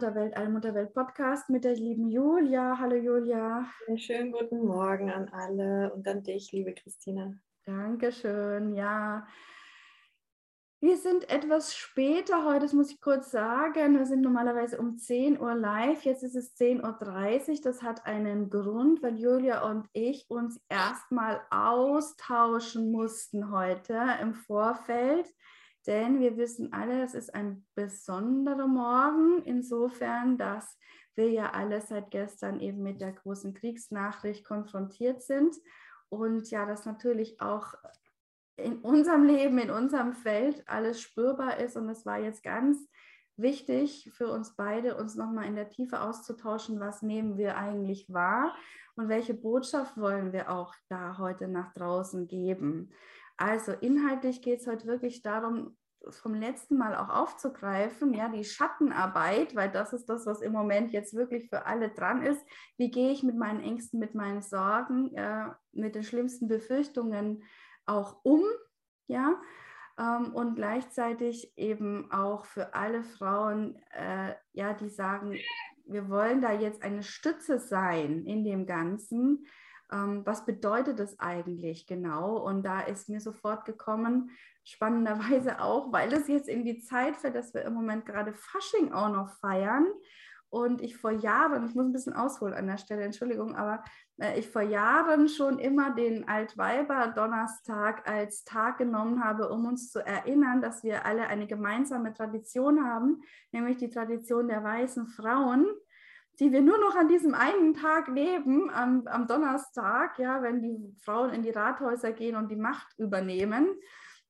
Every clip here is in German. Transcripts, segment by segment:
Allmutterwelt, Allmutterwelt Podcast mit der lieben Julia. Hallo Julia. Einen schönen guten Morgen an alle und an dich, liebe Christina. Dankeschön, ja. Wir sind etwas später heute, das muss ich kurz sagen. Wir sind normalerweise um 10 Uhr live, jetzt ist es 10.30 Uhr. Das hat einen Grund, weil Julia und ich uns erstmal austauschen mussten heute im Vorfeld denn wir wissen alle, es ist ein besonderer Morgen, insofern, dass wir ja alle seit gestern eben mit der großen Kriegsnachricht konfrontiert sind und ja, das natürlich auch in unserem Leben, in unserem Feld alles spürbar ist und es war jetzt ganz wichtig für uns beide, uns nochmal in der Tiefe auszutauschen, was nehmen wir eigentlich wahr und welche Botschaft wollen wir auch da heute nach draußen geben. Also inhaltlich geht es heute wirklich darum, vom letzten Mal auch aufzugreifen, ja, die Schattenarbeit, weil das ist das, was im Moment jetzt wirklich für alle dran ist. Wie gehe ich mit meinen Ängsten, mit meinen Sorgen, äh, mit den schlimmsten Befürchtungen auch um, ja, ähm, und gleichzeitig eben auch für alle Frauen, äh, ja, die sagen, wir wollen da jetzt eine Stütze sein in dem Ganzen, ähm, was bedeutet das eigentlich genau? Und da ist mir sofort gekommen, spannenderweise auch, weil es jetzt in die Zeit fällt, dass wir im Moment gerade Fasching auch noch feiern. Und ich vor Jahren, ich muss ein bisschen ausholen an der Stelle, Entschuldigung, aber äh, ich vor Jahren schon immer den Altweiber-Donnerstag als Tag genommen habe, um uns zu erinnern, dass wir alle eine gemeinsame Tradition haben, nämlich die Tradition der weißen Frauen die wir nur noch an diesem einen Tag leben, am, am Donnerstag, ja, wenn die Frauen in die Rathäuser gehen und die Macht übernehmen.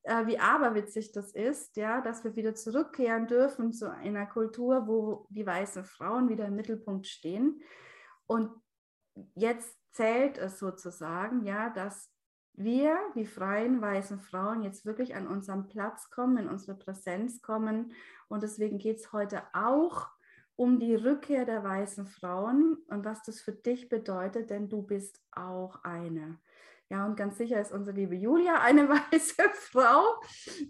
Äh, wie aberwitzig das ist, ja, dass wir wieder zurückkehren dürfen zu einer Kultur, wo die weißen Frauen wieder im Mittelpunkt stehen. Und jetzt zählt es sozusagen, ja, dass wir, die freien weißen Frauen, jetzt wirklich an unseren Platz kommen, in unsere Präsenz kommen. Und deswegen geht es heute auch um die Rückkehr der weißen Frauen und was das für dich bedeutet, denn du bist auch eine. Ja, und ganz sicher ist unsere liebe Julia eine weiße Frau,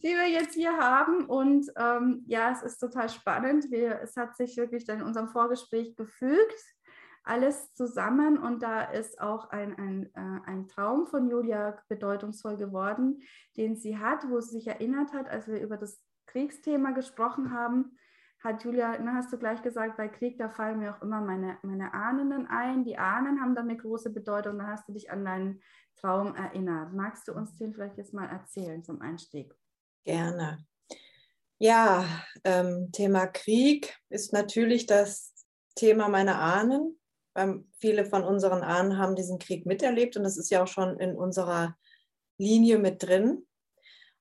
die wir jetzt hier haben. Und ähm, ja, es ist total spannend. Wir, es hat sich wirklich dann in unserem Vorgespräch gefügt, alles zusammen. Und da ist auch ein, ein, äh, ein Traum von Julia bedeutungsvoll geworden, den sie hat, wo sie sich erinnert hat, als wir über das Kriegsthema gesprochen haben hat Julia, ne, hast du gleich gesagt, bei Krieg, da fallen mir auch immer meine, meine Ahnen ein. Die Ahnen haben da eine große Bedeutung. Da hast du dich an deinen Traum erinnert. Magst du uns den vielleicht jetzt mal erzählen zum Einstieg? Gerne. Ja, ähm, Thema Krieg ist natürlich das Thema meiner Ahnen. Ähm, viele von unseren Ahnen haben diesen Krieg miterlebt und das ist ja auch schon in unserer Linie mit drin.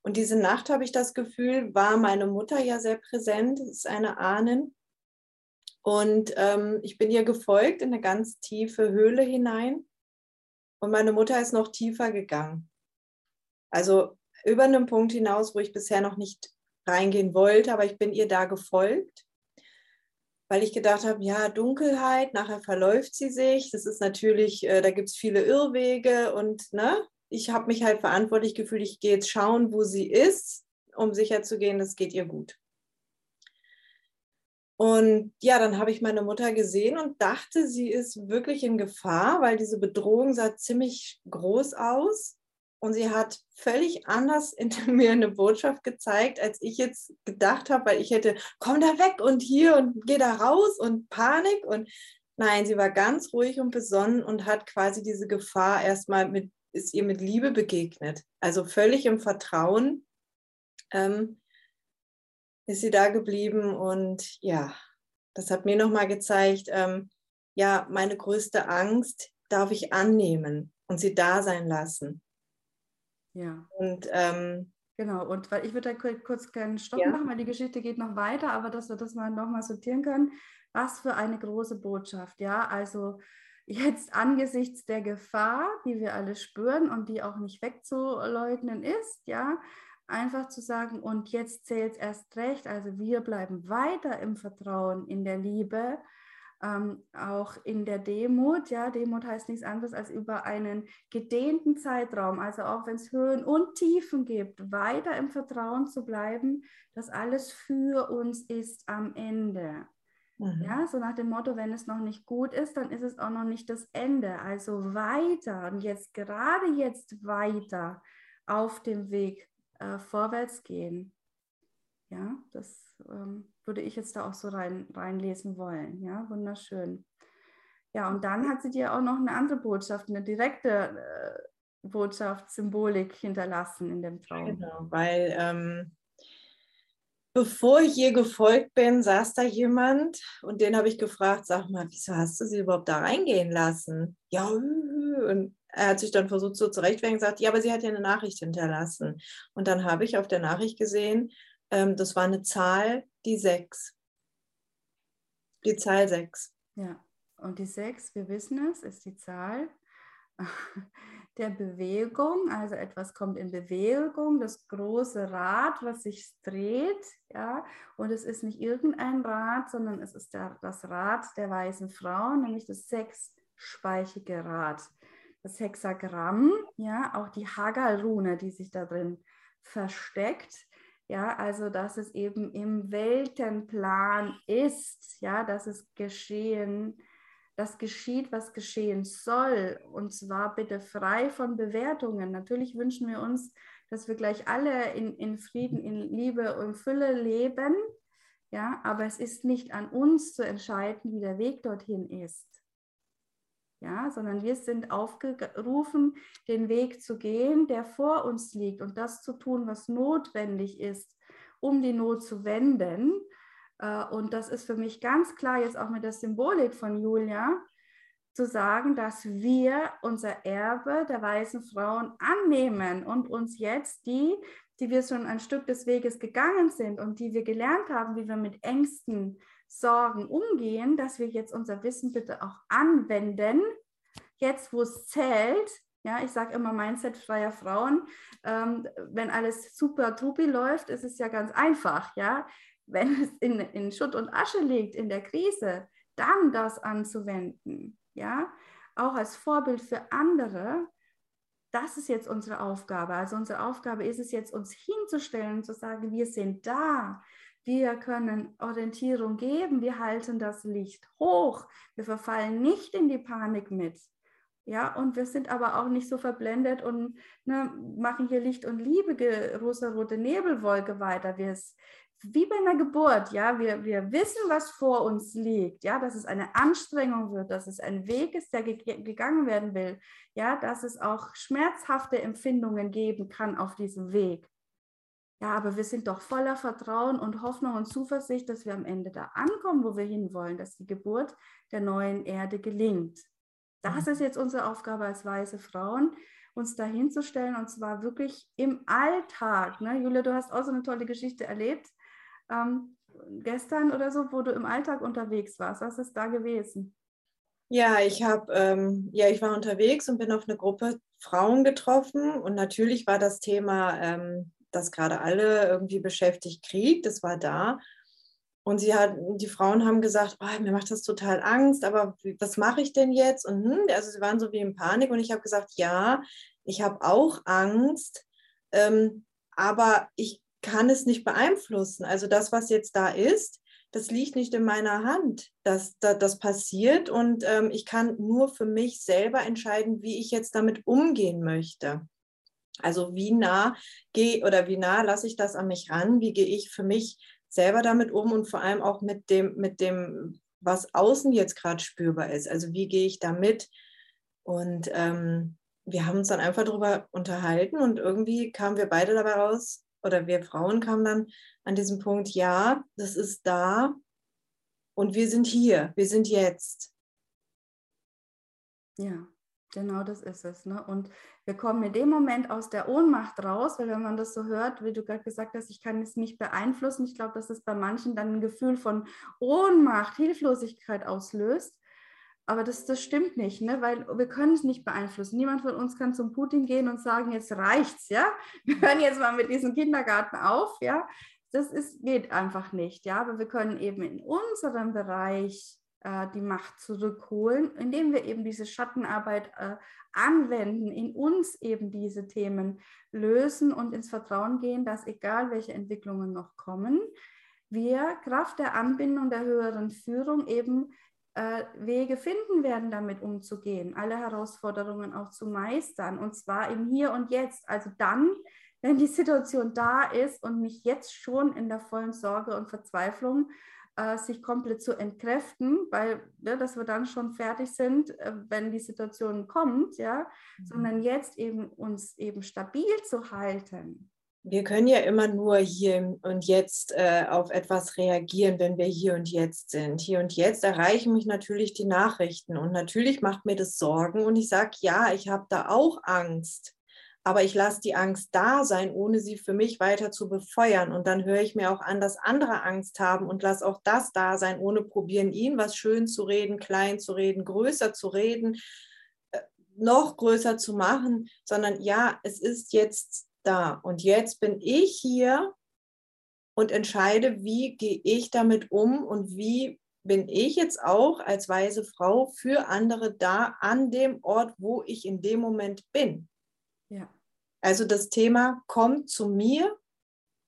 Und diese Nacht habe ich das Gefühl, war meine Mutter ja sehr präsent, ist eine Ahnen. Und ähm, ich bin ihr gefolgt in eine ganz tiefe Höhle hinein. Und meine Mutter ist noch tiefer gegangen. Also über einen Punkt hinaus, wo ich bisher noch nicht reingehen wollte, aber ich bin ihr da gefolgt, weil ich gedacht habe, ja, Dunkelheit, nachher verläuft sie sich. Das ist natürlich, äh, da gibt es viele Irrwege und ne, ich habe mich halt verantwortlich gefühlt, ich gehe jetzt schauen, wo sie ist, um sicherzugehen, es geht ihr gut. Und ja, dann habe ich meine Mutter gesehen und dachte, sie ist wirklich in Gefahr, weil diese Bedrohung sah ziemlich groß aus. Und sie hat völlig anders in mir eine Botschaft gezeigt, als ich jetzt gedacht habe, weil ich hätte, komm da weg und hier und geh da raus und Panik. Und nein, sie war ganz ruhig und besonnen und hat quasi diese Gefahr erstmal mit ist ihr mit Liebe begegnet. Also völlig im Vertrauen ähm, ist sie da geblieben und ja, das hat mir nochmal gezeigt, ähm, ja, meine größte Angst darf ich annehmen und sie da sein lassen. Ja. Und ähm, Genau, und weil ich würde da kurz keinen Stopp Ja. machen, weil die Geschichte geht noch weiter, aber dass wir das mal nochmal sortieren können. Was für eine große Botschaft, ja. Also jetzt angesichts der Gefahr, die wir alle spüren und die auch nicht wegzuleugnen ist, ja, einfach zu sagen, und jetzt zählt es erst recht, also wir bleiben weiter im Vertrauen, in der Liebe, ähm, auch in der Demut. Ja, Demut heißt nichts anderes als über einen gedehnten Zeitraum, also auch wenn es Höhen und Tiefen gibt, weiter im Vertrauen zu bleiben, dass alles für uns ist am Ende. Mhm. Ja, so nach dem Motto, wenn es noch nicht gut ist, dann ist es auch noch nicht das Ende. Also weiter und jetzt gerade jetzt weiter auf dem Weg äh, vorwärts gehen. Ja, das ähm, würde ich jetzt da auch so rein, reinlesen wollen. Ja, wunderschön. Ja, und dann hat sie dir auch noch eine andere Botschaft, eine direkte äh, Botschaft, Symbolik hinterlassen in dem Traum. Genau, weil ähm, bevor ich ihr gefolgt bin, saß da jemand und den habe ich gefragt, sag mal, wieso hast du sie überhaupt da reingehen lassen? Ja, und er hat sich dann versucht so zurechtzuwehren und gesagt, ja, aber sie hat ja eine Nachricht hinterlassen. Und dann habe ich auf der Nachricht gesehen, ähm, das war eine Zahl, die sechs. Die Zahl sechs. Ja, und die sechs, wir wissen es, ist die Zahl der Bewegung. Also etwas kommt in Bewegung, das große Rad, was sich dreht. Ja, und es ist nicht irgendein Rad, sondern es ist der, das Rad der weißen Frau, nämlich das sechsspeichige Rad. Das Hexagramm, ja, auch die Hagal-Rune, die sich da drin versteckt. Ja, also dass es eben im Weltenplan ist, ja, dass es geschehen, das geschieht, was geschehen soll. Und zwar bitte frei von Bewertungen. Natürlich wünschen wir uns, dass wir gleich alle in, in Frieden, in Liebe und Fülle leben. Ja, aber es ist nicht an uns zu entscheiden, wie der Weg dorthin ist. Ja, sondern wir sind aufgerufen, den Weg zu gehen, der vor uns liegt und das zu tun, was notwendig ist, um die Not zu wenden. Äh, Und das ist für mich ganz klar jetzt auch mit der Symbolik von Julia, zu sagen, dass wir unser Erbe der weißen Frauen annehmen und uns jetzt die, die wir schon ein Stück des Weges gegangen sind und die wir gelernt haben, wie wir mit Ängsten, Sorgen umgehen, dass wir jetzt unser Wissen bitte auch anwenden, jetzt wo es zählt. Ja, ich sage immer Mindset freier Frauen. Ähm, wenn alles super trupi läuft, ist es ja ganz einfach. Ja, wenn es in, in Schutt und Asche liegt in der Krise, dann das anzuwenden. Ja, auch als Vorbild für andere. Das ist jetzt unsere Aufgabe. Also unsere Aufgabe ist es jetzt, uns hinzustellen und zu sagen, wir sind da. Wir können Orientierung geben, wir halten das Licht hoch, wir verfallen nicht in die Panik mit. Ja, und wir sind aber auch nicht so verblendet und ne, machen hier Licht und Liebe, rosa-rote Nebelwolke weiter. Wir, wie bei einer Geburt, ja, wir, wir wissen, was vor uns liegt, ja, dass es eine Anstrengung wird, dass es ein Weg ist, der ge gegangen werden will, ja, dass es auch schmerzhafte Empfindungen geben kann auf diesem Weg. Ja, aber wir sind doch voller Vertrauen und Hoffnung und Zuversicht, dass wir am Ende da ankommen, wo wir hinwollen, dass die Geburt der neuen Erde gelingt. Das ist jetzt unsere Aufgabe als weiße Frauen, uns da hinzustellen und zwar wirklich im Alltag. Ne? Julia, du hast auch so eine tolle Geschichte erlebt, ähm, gestern oder so, wo du im Alltag unterwegs warst. Was ist da gewesen? Ja, ich habe, ähm, ja, ich war unterwegs und bin auf eine Gruppe Frauen getroffen und natürlich war das Thema, ähm, das gerade alle irgendwie beschäftigt, Krieg, das war da. Und sie hat, die Frauen haben gesagt, oh, mir macht das total Angst, aber was mache ich denn jetzt? Und hm, also sie waren so wie in Panik und ich habe gesagt, ja, ich habe auch Angst, ähm, aber ich kann es nicht beeinflussen. Also das, was jetzt da ist, das liegt nicht in meiner Hand, dass, dass das passiert und ähm, ich kann nur für mich selber entscheiden, wie ich jetzt damit umgehen möchte. Also wie nah gehe oder wie nah lasse ich das an mich ran? Wie gehe ich für mich selber damit um und vor allem auch mit dem, mit dem, was außen jetzt gerade spürbar ist. Also wie gehe ich damit? Und ähm, wir haben uns dann einfach darüber unterhalten und irgendwie kamen wir beide dabei raus, oder wir Frauen kamen dann an diesem Punkt, ja, das ist da und wir sind hier, wir sind jetzt. Ja, Genau das ist es. Ne? Und wir kommen in dem Moment aus der Ohnmacht raus, weil wenn man das so hört, wie du gerade gesagt hast, ich kann es nicht beeinflussen, ich glaube, dass es bei manchen dann ein Gefühl von Ohnmacht, Hilflosigkeit auslöst. Aber das, das stimmt nicht, ne? weil wir können es nicht beeinflussen. Niemand von uns kann zum Putin gehen und sagen, jetzt reicht's, ja. Wir hören jetzt mal mit diesem Kindergarten auf, ja. Das ist, geht einfach nicht, ja. Aber wir können eben in unserem Bereich äh, die Macht zurückholen, indem wir eben diese Schattenarbeit äh, anwenden, in uns eben diese Themen lösen und ins Vertrauen gehen, dass egal welche Entwicklungen noch kommen, wir Kraft der Anbindung der höheren Führung eben äh, Wege finden werden, damit umzugehen, alle Herausforderungen auch zu meistern und zwar im Hier und Jetzt. Also dann, wenn die Situation da ist und nicht jetzt schon in der vollen Sorge und Verzweiflung äh, sich komplett zu entkräften, weil ja, dass wir dann schon fertig sind, äh, wenn die Situation kommt, ja, mhm. sondern jetzt eben uns eben stabil zu halten. Wir können ja immer nur hier und jetzt äh, auf etwas reagieren, wenn wir hier und jetzt sind. Hier und jetzt erreichen mich natürlich die Nachrichten und natürlich macht mir das Sorgen und ich sage, ja, ich habe da auch Angst aber ich lasse die Angst da sein, ohne sie für mich weiter zu befeuern. Und dann höre ich mir auch an, dass andere Angst haben und lasse auch das da sein, ohne probieren, ihnen was schön zu reden, klein zu reden, größer zu reden, äh, noch größer zu machen, sondern ja, es ist jetzt da. Und jetzt bin ich hier und entscheide, wie gehe ich damit um und wie bin ich jetzt auch als weise Frau für andere da an dem Ort, wo ich in dem Moment bin. Ja. Also das Thema kommt zu mir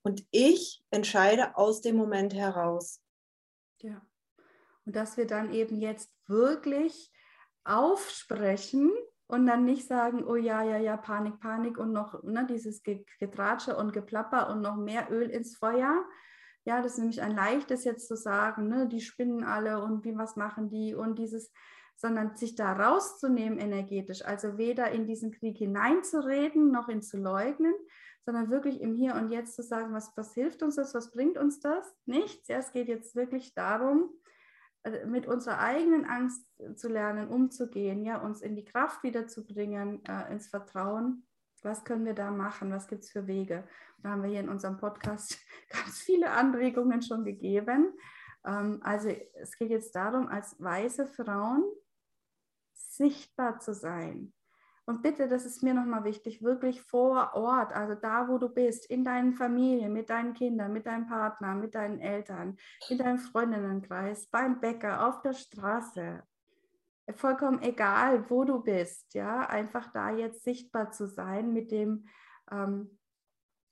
und ich entscheide aus dem Moment heraus. Ja. Und dass wir dann eben jetzt wirklich aufsprechen und dann nicht sagen, oh ja, ja, ja, Panik, Panik und noch ne, dieses Getratsche und Geplapper und noch mehr Öl ins Feuer. Ja, das ist nämlich ein leichtes jetzt zu sagen, ne, die spinnen alle und wie was machen die und dieses, sondern sich da rauszunehmen energetisch, also weder in diesen Krieg hineinzureden noch ihn zu leugnen, sondern wirklich im Hier und Jetzt zu sagen, was, was hilft uns das, was bringt uns das? Nichts. Ja, es geht jetzt wirklich darum, mit unserer eigenen Angst zu lernen, umzugehen, ja, uns in die Kraft wiederzubringen, äh, ins Vertrauen. Was können wir da machen? Was gibt es für Wege? Da haben wir hier in unserem Podcast ganz viele Anregungen schon gegeben. Ähm, also es geht jetzt darum, als weiße Frauen sichtbar zu sein. Und bitte, das ist mir nochmal wichtig, wirklich vor Ort, also da, wo du bist, in deinen Familien, mit deinen Kindern, mit deinem Partner, mit deinen Eltern, in deinem Freundinnenkreis, beim Bäcker, auf der Straße. Vollkommen egal, wo du bist, ja, einfach da jetzt sichtbar zu sein mit dem, ähm,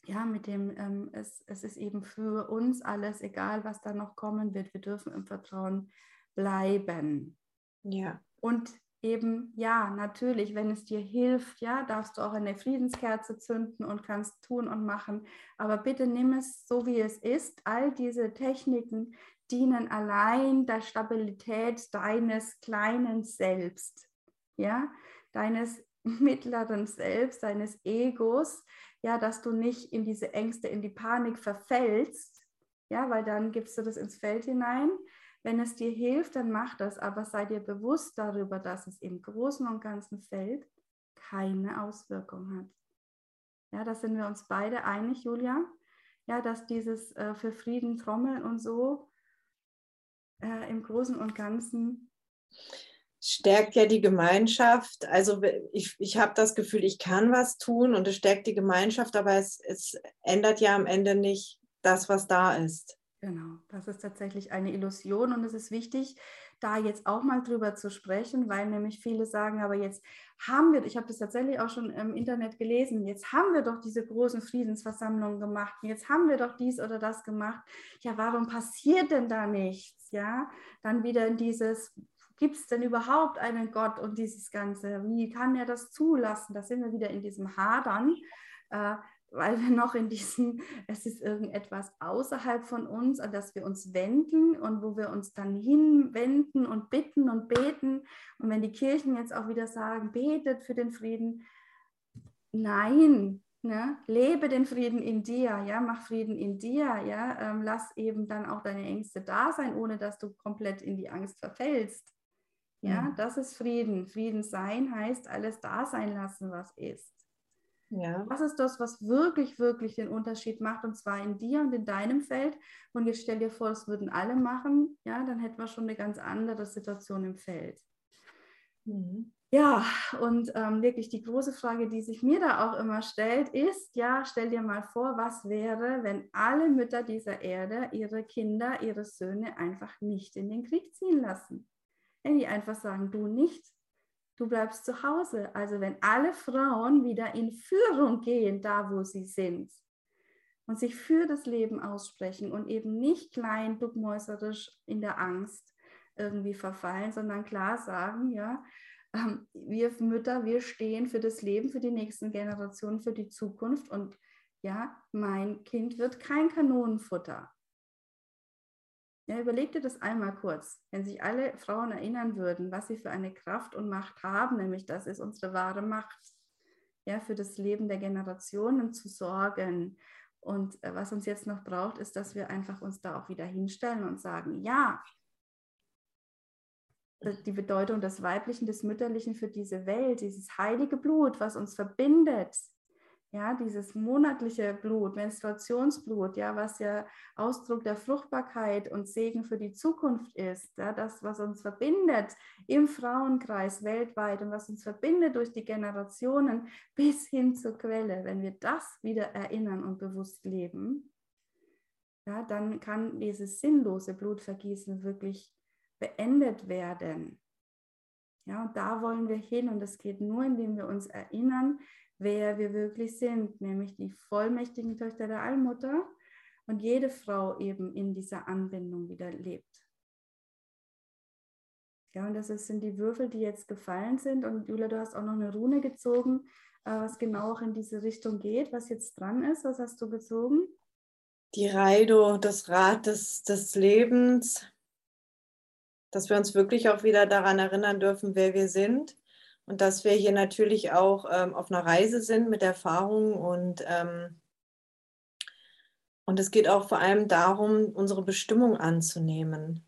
ja, mit dem, ähm, es, es ist eben für uns alles, egal was da noch kommen wird, wir dürfen im Vertrauen bleiben. Ja. Und eben, ja, natürlich, wenn es dir hilft, ja, darfst du auch eine Friedenskerze zünden und kannst tun und machen. Aber bitte nimm es so, wie es ist. All diese Techniken dienen allein der Stabilität deines kleinen Selbst, ja, deines mittleren Selbst, deines Egos, ja, dass du nicht in diese Ängste, in die Panik verfällst, ja, weil dann gibst du das ins Feld hinein, wenn es dir hilft, dann mach das, aber sei dir bewusst darüber, dass es im Großen und Ganzen Feld keine Auswirkung hat. Ja, da sind wir uns beide einig, Julia. Ja, dass dieses äh, für Frieden trommeln und so äh, im Großen und Ganzen stärkt ja die Gemeinschaft. Also ich, ich habe das Gefühl, ich kann was tun und es stärkt die Gemeinschaft, aber es, es ändert ja am Ende nicht das, was da ist. Genau, das ist tatsächlich eine Illusion und es ist wichtig, da jetzt auch mal drüber zu sprechen, weil nämlich viele sagen, aber jetzt haben wir, ich habe das tatsächlich auch schon im Internet gelesen, jetzt haben wir doch diese großen Friedensversammlungen gemacht, jetzt haben wir doch dies oder das gemacht. Ja, warum passiert denn da nichts? Ja, dann wieder in dieses, gibt es denn überhaupt einen Gott und dieses Ganze? Wie kann er das zulassen? Da sind wir wieder in diesem Hadern. Äh, weil wir noch in diesem, es ist irgendetwas außerhalb von uns, an das wir uns wenden und wo wir uns dann hinwenden und bitten und beten. Und wenn die Kirchen jetzt auch wieder sagen, betet für den Frieden, nein, ne? lebe den Frieden in dir, ja, mach Frieden in dir, ja, ähm, lass eben dann auch deine Ängste da sein, ohne dass du komplett in die Angst verfällst. Ja, mhm. das ist Frieden. Frieden sein heißt alles da sein lassen, was ist. Ja. Was ist das, was wirklich, wirklich den Unterschied macht, und zwar in dir und in deinem Feld? Und jetzt stell dir vor, das würden alle machen, ja, dann hätten wir schon eine ganz andere Situation im Feld. Mhm. Ja, und ähm, wirklich die große Frage, die sich mir da auch immer stellt, ist, ja, stell dir mal vor, was wäre, wenn alle Mütter dieser Erde ihre Kinder, ihre Söhne einfach nicht in den Krieg ziehen lassen? Wenn die einfach sagen, du nicht, du bleibst zu Hause. Also wenn alle Frauen wieder in Führung gehen, da wo sie sind und sich für das Leben aussprechen und eben nicht klein, duckmäuserisch in der Angst irgendwie verfallen, sondern klar sagen, ja, ähm, wir Mütter, wir stehen für das Leben, für die nächsten Generationen, für die Zukunft. Und ja, mein Kind wird kein Kanonenfutter. Ja, überleg dir das einmal kurz. Wenn sich alle Frauen erinnern würden, was sie für eine Kraft und Macht haben, nämlich das ist unsere wahre Macht, ja, für das Leben der Generationen zu sorgen. Und äh, was uns jetzt noch braucht, ist, dass wir einfach uns da auch wieder hinstellen und sagen, ja, die Bedeutung des Weiblichen, des Mütterlichen für diese Welt, dieses heilige Blut, was uns verbindet, ja, dieses monatliche Blut, Menstruationsblut, ja, was ja Ausdruck der Fruchtbarkeit und Segen für die Zukunft ist, ja, das, was uns verbindet im Frauenkreis weltweit und was uns verbindet durch die Generationen bis hin zur Quelle, wenn wir das wieder erinnern und bewusst leben, ja, dann kann dieses sinnlose Blutvergießen wirklich beendet werden. Ja, und da wollen wir hin und das geht nur, indem wir uns erinnern, wer wir wirklich sind, nämlich die vollmächtigen Töchter der Allmutter und jede Frau eben in dieser Anbindung wieder lebt. Ja, und das sind die Würfel, die jetzt gefallen sind. Und Julia, du hast auch noch eine Rune gezogen, äh, was genau auch in diese Richtung geht, was jetzt dran ist. Was hast du gezogen? Die Reido, das Rad des, des Lebens, dass wir uns wirklich auch wieder daran erinnern dürfen, wer wir sind und dass wir hier natürlich auch ähm, auf einer Reise sind mit Erfahrungen und ähm, und es geht auch vor allem darum, unsere Bestimmung anzunehmen.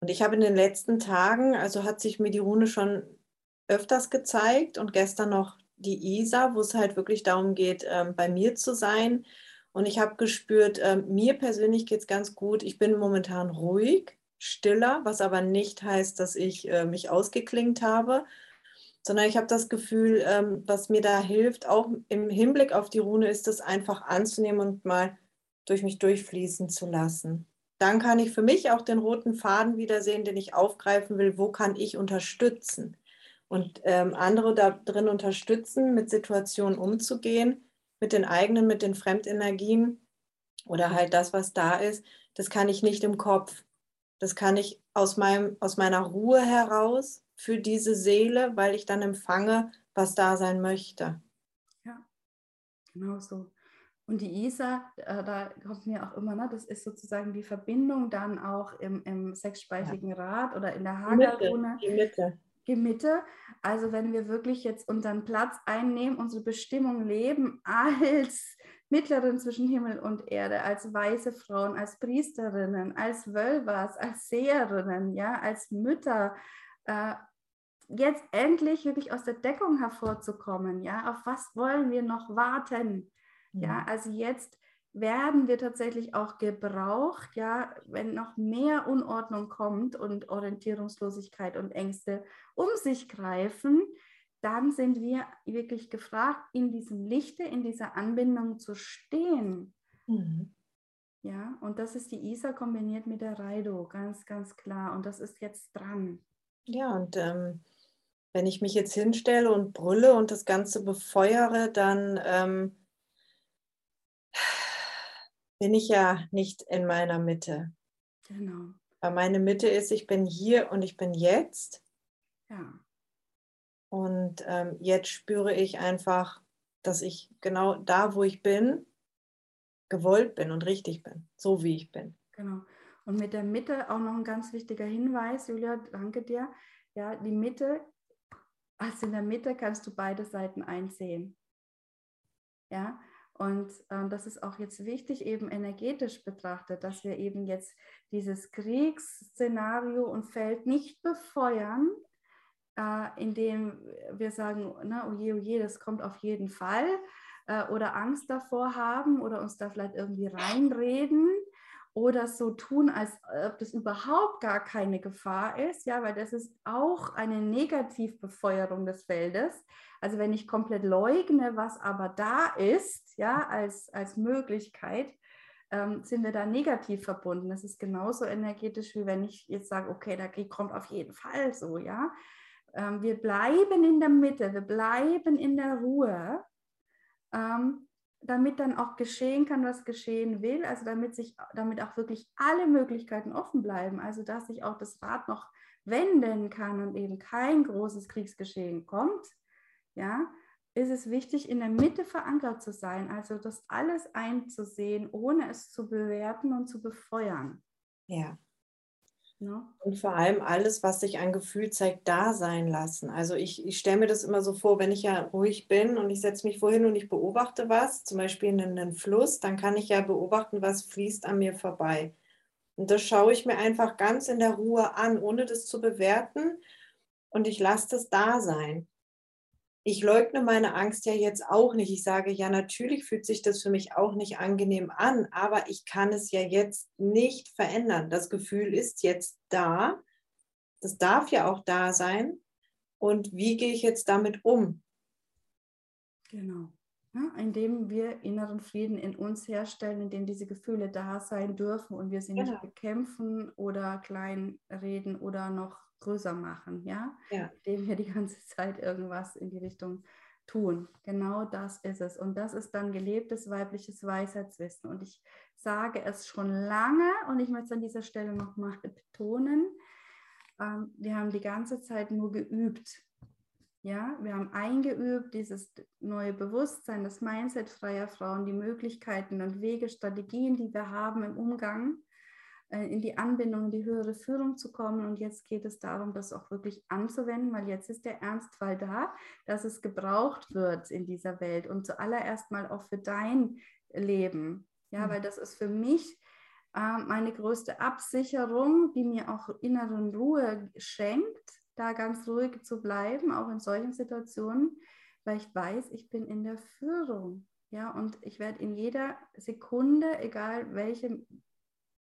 Und ich habe in den letzten Tagen, also hat sich mir die Rune schon öfters gezeigt und gestern noch die Isa, wo es halt wirklich darum geht, ähm, bei mir zu sein. Und ich habe gespürt, äh, mir persönlich geht es ganz gut. Ich bin momentan ruhig stiller, was aber nicht heißt, dass ich äh, mich ausgeklingt habe, sondern ich habe das Gefühl, ähm, was mir da hilft, auch im Hinblick auf die Rune, ist es einfach anzunehmen und mal durch mich durchfließen zu lassen. Dann kann ich für mich auch den roten Faden wiedersehen, den ich aufgreifen will. Wo kann ich unterstützen? Und ähm, andere da drin unterstützen, mit Situationen umzugehen, mit den eigenen, mit den Fremdenergien oder halt das, was da ist, das kann ich nicht im Kopf. Das kann ich aus, meinem, aus meiner Ruhe heraus für diese Seele, weil ich dann empfange, was da sein möchte. Ja, genau so. Und die Isa, äh, da kommt mir auch immer, ne, das ist sozusagen die Verbindung dann auch im, im sechsspeichigen ja. Rad oder in der Hagerrune. Die Mitte. Die Mitte. Also wenn wir wirklich jetzt unseren Platz einnehmen, unsere Bestimmung leben als Mittlerin zwischen Himmel und Erde, als weise Frauen, als Priesterinnen, als Wölvers, als Seherinnen, ja, als Mütter, äh, jetzt endlich wirklich aus der Deckung hervorzukommen, ja, auf was wollen wir noch warten? Mhm. Ja, also jetzt werden wir tatsächlich auch gebraucht, ja, wenn noch mehr Unordnung kommt und Orientierungslosigkeit und Ängste um sich greifen, dann sind wir wirklich gefragt, in diesem Lichte, in dieser Anbindung zu stehen. Mhm. Ja, und das ist die Isa kombiniert mit der Raido, ganz, ganz klar. Und das ist jetzt dran. Ja, und ähm, wenn ich mich jetzt hinstelle und brülle und das Ganze befeuere, dann ähm, bin ich ja nicht in meiner Mitte. Genau. Weil meine Mitte ist, ich bin hier und ich bin jetzt. Ja. Und ähm, jetzt spüre ich einfach, dass ich genau da, wo ich bin, gewollt bin und richtig bin, so wie ich bin. Genau. Und mit der Mitte auch noch ein ganz wichtiger Hinweis, Julia, danke dir. Ja, die Mitte, also in der Mitte kannst du beide Seiten einsehen. Ja, Und ähm, das ist auch jetzt wichtig, eben energetisch betrachtet, dass wir eben jetzt dieses Kriegsszenario und Feld nicht befeuern, äh, indem wir sagen, na, oh je, oh das kommt auf jeden Fall, äh, oder Angst davor haben oder uns da vielleicht irgendwie reinreden oder so tun, als ob das überhaupt gar keine Gefahr ist, ja, weil das ist auch eine Negativbefeuerung des Feldes. Also wenn ich komplett leugne, was aber da ist, ja, als, als Möglichkeit, ähm, sind wir da negativ verbunden. Das ist genauso energetisch, wie wenn ich jetzt sage, okay, Krieg kommt auf jeden Fall so, ja. Ähm, wir bleiben in der Mitte, wir bleiben in der Ruhe. Ähm, damit dann auch geschehen kann, was geschehen will, also damit sich, damit auch wirklich alle Möglichkeiten offen bleiben, also dass sich auch das Rad noch wenden kann und eben kein großes Kriegsgeschehen kommt, ja, ist es wichtig, in der Mitte verankert zu sein, also das alles einzusehen, ohne es zu bewerten und zu befeuern. Ja. Ja. Und vor allem alles, was sich an Gefühl zeigt, da sein lassen. Also ich, ich stelle mir das immer so vor, wenn ich ja ruhig bin und ich setze mich vorhin und ich beobachte was, zum Beispiel in einen Fluss, dann kann ich ja beobachten, was fließt an mir vorbei. Und das schaue ich mir einfach ganz in der Ruhe an, ohne das zu bewerten. Und ich lasse das da sein ich leugne meine Angst ja jetzt auch nicht. Ich sage, ja, natürlich fühlt sich das für mich auch nicht angenehm an, aber ich kann es ja jetzt nicht verändern. Das Gefühl ist jetzt da. Das darf ja auch da sein. Und wie gehe ich jetzt damit um? Genau. Ja, indem wir inneren Frieden in uns herstellen, indem diese Gefühle da sein dürfen und wir sie genau. nicht bekämpfen oder kleinreden oder noch größer machen, ja? ja, indem wir die ganze Zeit irgendwas in die Richtung tun. Genau das ist es. Und das ist dann gelebtes weibliches Weisheitswissen. Und ich sage es schon lange und ich möchte es an dieser Stelle nochmal betonen. Ähm, wir haben die ganze Zeit nur geübt. Ja, wir haben eingeübt, dieses neue Bewusstsein, das Mindset freier Frauen, die Möglichkeiten und Wege, Strategien, die wir haben im Umgang in die Anbindung, in die höhere Führung zu kommen. Und jetzt geht es darum, das auch wirklich anzuwenden, weil jetzt ist der Ernstfall da, dass es gebraucht wird in dieser Welt und zuallererst mal auch für dein Leben. Ja, mhm. weil das ist für mich äh, meine größte Absicherung, die mir auch inneren Ruhe schenkt, da ganz ruhig zu bleiben, auch in solchen Situationen, weil ich weiß, ich bin in der Führung. Ja, und ich werde in jeder Sekunde, egal welche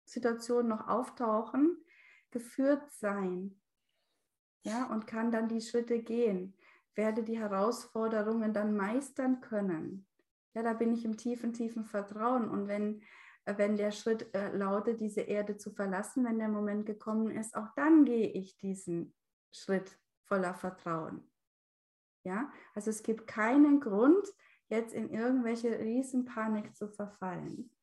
Situationen noch auftauchen, geführt sein. Ja, und kann dann die Schritte gehen, werde die Herausforderungen dann meistern können. Ja, da bin ich im tiefen, tiefen Vertrauen. Und wenn, wenn der Schritt äh, lautet, diese Erde zu verlassen, wenn der Moment gekommen ist, auch dann gehe ich diesen Schritt voller Vertrauen. Ja, also es gibt keinen Grund, jetzt in irgendwelche Riesenpanik zu verfallen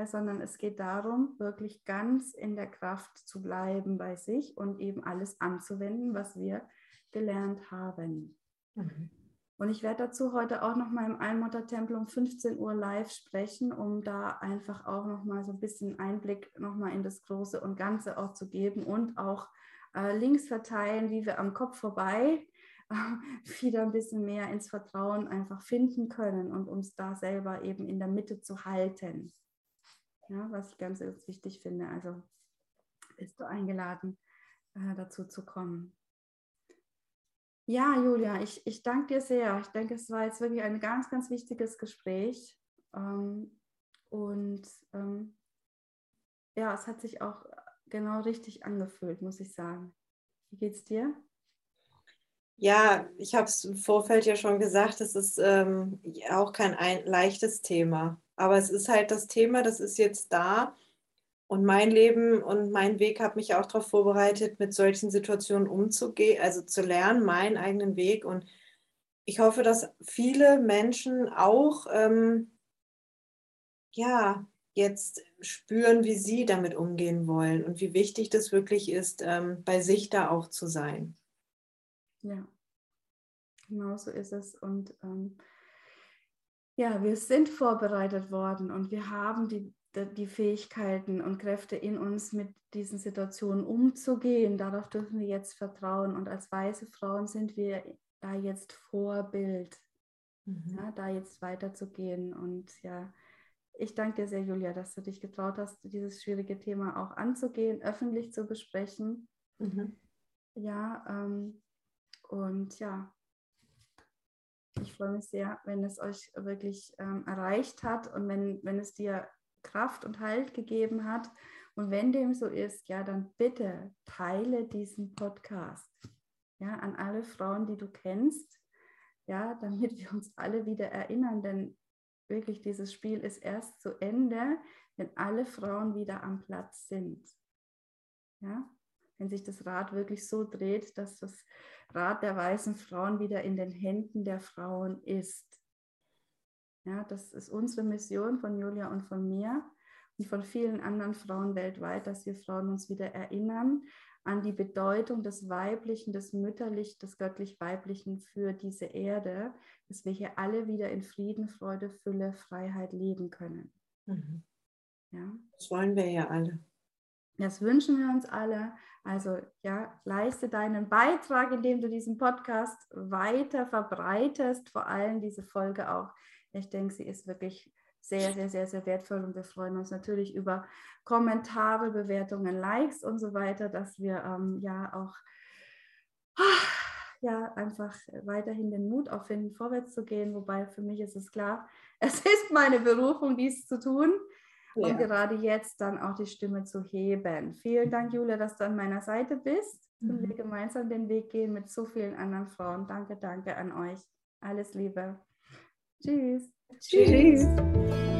ja, sondern es geht darum, wirklich ganz in der Kraft zu bleiben bei sich und eben alles anzuwenden, was wir gelernt haben. Mhm. Und ich werde dazu heute auch noch mal im Allmuttertempel um 15 Uhr live sprechen, um da einfach auch noch mal so ein bisschen Einblick noch mal in das Große und Ganze auch zu geben und auch äh, Links verteilen, wie wir am Kopf vorbei äh, wieder ein bisschen mehr ins Vertrauen einfach finden können und uns da selber eben in der Mitte zu halten ja, was ich ganz, ganz wichtig finde. Also bist du eingeladen, äh, dazu zu kommen. Ja, Julia, ich, ich danke dir sehr. Ich denke, es war jetzt wirklich ein ganz, ganz wichtiges Gespräch. Ähm, und ähm, ja, es hat sich auch genau richtig angefühlt, muss ich sagen. Wie geht's dir? Ja, ich habe es im Vorfeld ja schon gesagt, es ist ähm, auch kein ein, leichtes Thema. Aber es ist halt das Thema, das ist jetzt da. Und mein Leben und mein Weg hat mich auch darauf vorbereitet, mit solchen Situationen umzugehen, also zu lernen, meinen eigenen Weg. Und ich hoffe, dass viele Menschen auch ähm, ja, jetzt spüren, wie sie damit umgehen wollen und wie wichtig das wirklich ist, ähm, bei sich da auch zu sein. Ja, genau so ist es. Und ähm, ja, wir sind vorbereitet worden und wir haben die, die Fähigkeiten und Kräfte in uns, mit diesen Situationen umzugehen. Darauf dürfen wir jetzt vertrauen. Und als weiße Frauen sind wir da jetzt Vorbild. mhm. ja, da jetzt weiterzugehen. Und ja, ich danke dir sehr, Julia, dass du dich getraut hast, dieses schwierige Thema auch anzugehen, öffentlich zu besprechen. Mhm. Ja, ähm, und ja, freue mich sehr, wenn es euch wirklich ähm, erreicht hat und wenn, wenn es dir Kraft und Halt gegeben hat. Und wenn dem so ist, ja, dann bitte teile diesen Podcast ja, an alle Frauen, die du kennst, ja, damit wir uns alle wieder erinnern, denn wirklich dieses Spiel ist erst zu Ende, wenn alle Frauen wieder am Platz sind. Ja, wenn sich das Rad wirklich so dreht, dass das Rad der weißen Frauen wieder in den Händen der Frauen ist. Ja, das ist unsere Mission von Julia und von mir und von vielen anderen Frauen weltweit, dass wir Frauen uns wieder erinnern an die Bedeutung des Weiblichen, des Mütterlichen, des göttlich-weiblichen für diese Erde, dass wir hier alle wieder in Frieden, Freude, Fülle, Freiheit leben können. Mhm. Ja? Das wollen wir ja alle. Das wünschen wir uns alle. Also ja, leiste deinen Beitrag, indem du diesen Podcast weiter verbreitest, vor allem diese Folge auch. Ich denke, sie ist wirklich sehr, sehr, sehr, sehr wertvoll und wir freuen uns natürlich über Kommentare, Bewertungen, Likes und so weiter, dass wir ähm, ja auch ja, einfach weiterhin den Mut auffinden, vorwärts zu gehen. Wobei für mich ist es klar, es ist meine Berufung, dies zu tun. Ja. Und gerade jetzt dann auch die Stimme zu heben. Vielen Dank, Julia, dass du an meiner Seite bist mhm. und wir gemeinsam den Weg gehen mit so vielen anderen Frauen. Danke, danke an euch. Alles Liebe. Tschüss. Tschüss. Tschüss.